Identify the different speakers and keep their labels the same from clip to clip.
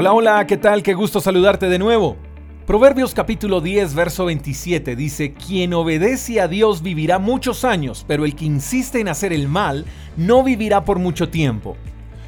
Speaker 1: Hola, hola, ¿qué tal? Qué gusto saludarte de nuevo. Proverbios capítulo 10, verso 27 dice, Quien obedece a Dios vivirá muchos años, pero el que insiste en hacer el mal no vivirá por mucho tiempo.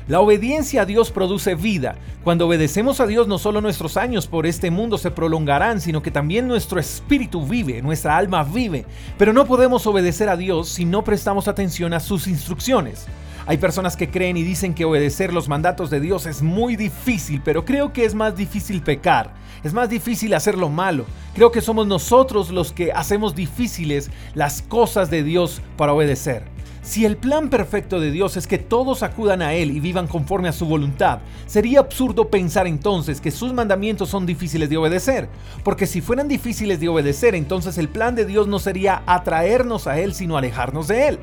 Speaker 1: La obediencia a Dios produce vida. Cuando obedecemos a Dios no solo nuestros años por este mundo se prolongarán, sino que también nuestro espíritu vive, nuestra alma vive. Pero no podemos obedecer a Dios si no prestamos atención a sus instrucciones. Hay personas que creen y dicen que obedecer los mandatos de Dios es muy difícil, pero creo que es más difícil pecar, es más difícil hacer lo malo. Creo que somos nosotros los que hacemos difíciles las cosas de Dios para obedecer. Si el plan perfecto de Dios es que todos acudan a Él y vivan conforme a su voluntad, sería absurdo pensar entonces que sus mandamientos son difíciles de obedecer, porque si fueran difíciles de obedecer, entonces el plan de Dios no sería atraernos a Él, sino alejarnos de Él.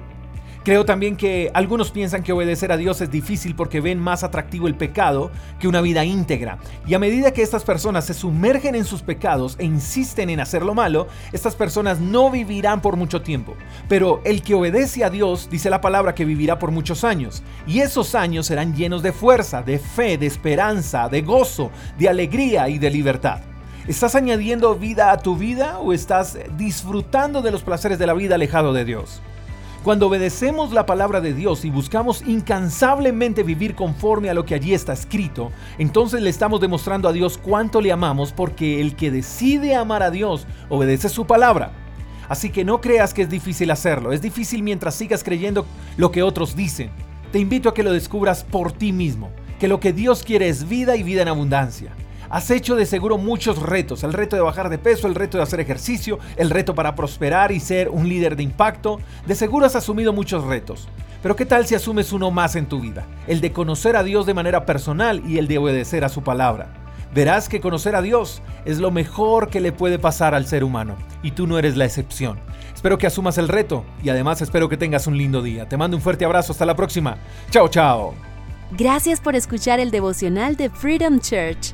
Speaker 1: Creo también que algunos piensan que obedecer a Dios es difícil porque ven más atractivo el pecado que una vida íntegra. Y a medida que estas personas se sumergen en sus pecados e insisten en hacer lo malo, estas personas no vivirán por mucho tiempo. Pero el que obedece a Dios dice la palabra que vivirá por muchos años. Y esos años serán llenos de fuerza, de fe, de esperanza, de gozo, de alegría y de libertad. ¿Estás añadiendo vida a tu vida o estás disfrutando de los placeres de la vida alejado de Dios? Cuando obedecemos la palabra de Dios y buscamos incansablemente vivir conforme a lo que allí está escrito, entonces le estamos demostrando a Dios cuánto le amamos porque el que decide amar a Dios obedece su palabra. Así que no creas que es difícil hacerlo, es difícil mientras sigas creyendo lo que otros dicen. Te invito a que lo descubras por ti mismo, que lo que Dios quiere es vida y vida en abundancia. Has hecho de seguro muchos retos, el reto de bajar de peso, el reto de hacer ejercicio, el reto para prosperar y ser un líder de impacto. De seguro has asumido muchos retos. Pero ¿qué tal si asumes uno más en tu vida? El de conocer a Dios de manera personal y el de obedecer a su palabra. Verás que conocer a Dios es lo mejor que le puede pasar al ser humano y tú no eres la excepción. Espero que asumas el reto y además espero que tengas un lindo día. Te mando un fuerte abrazo, hasta la próxima. Chao, chao.
Speaker 2: Gracias por escuchar el devocional de Freedom Church